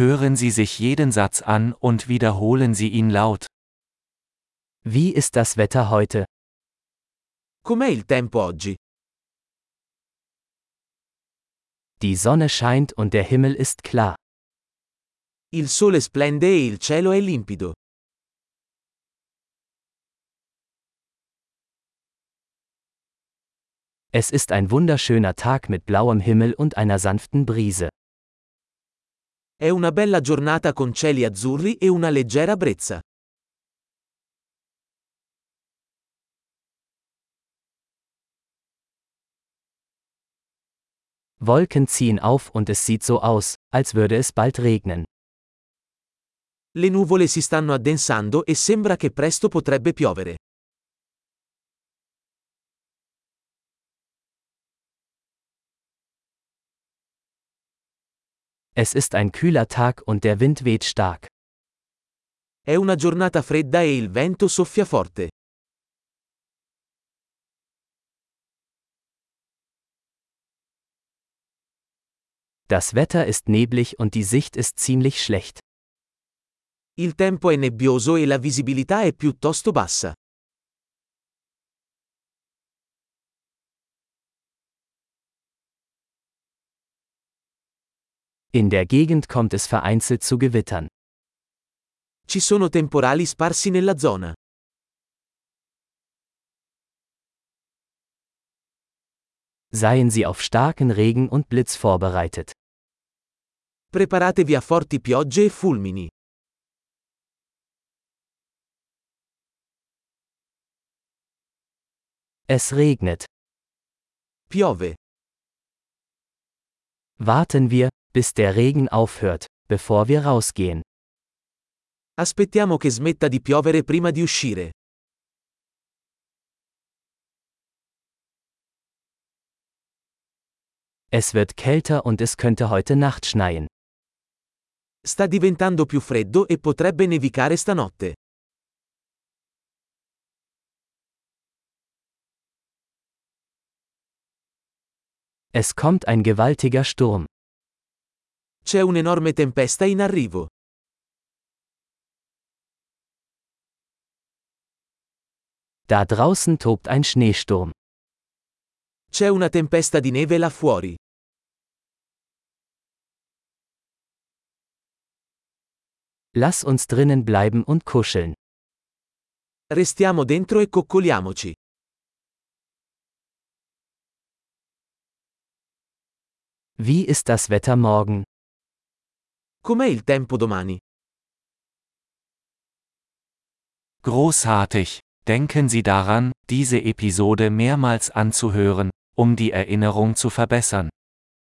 Hören Sie sich jeden Satz an und wiederholen Sie ihn laut. Wie ist das Wetter heute? Com'è il tempo oggi? Die Sonne scheint und der Himmel ist klar. Il sole splende e il cielo è limpido. Es ist ein wunderschöner Tag mit blauem Himmel und einer sanften Brise. È una bella giornata con cieli azzurri e una leggera brezza. Wolken ziehen auf und es sieht so aus, als würde es bald regnen. Le nuvole si stanno addensando e sembra che presto potrebbe piovere. Es ist ein kühler Tag und der Wind weht stark. È una giornata fredda e il vento soffia forte. Das Wetter ist neblig und die Sicht ist ziemlich schlecht. Il tempo è nebbioso e la visibilità è piuttosto bassa. In der Gegend kommt es vereinzelt zu Gewittern. Ci sono temporali sparsi nella zona. Seien Sie auf starken Regen und Blitz vorbereitet. Preparatevi a forti piogge e fulmini. Es regnet. Piove. Warten wir, bis der Regen aufhört, bevor wir rausgehen. Aspettiamo che smetta di piovere prima di uscire. Es wird kälter und es könnte heute Nacht schneien. Sta diventando più freddo e potrebbe nevicare stanotte. Es kommt ein gewaltiger Sturm. C'è un'enorme tempesta in arrivo. Da draußen tobt ein Schneesturm. C'è una tempesta di neve là fuori. Lass uns drinnen bleiben und kuscheln. Restiamo dentro e coccoliamoci. Wie ist das Wetter morgen? Com'è il tempo domani? Großartig! Denken Sie daran, diese Episode mehrmals anzuhören, um die Erinnerung zu verbessern.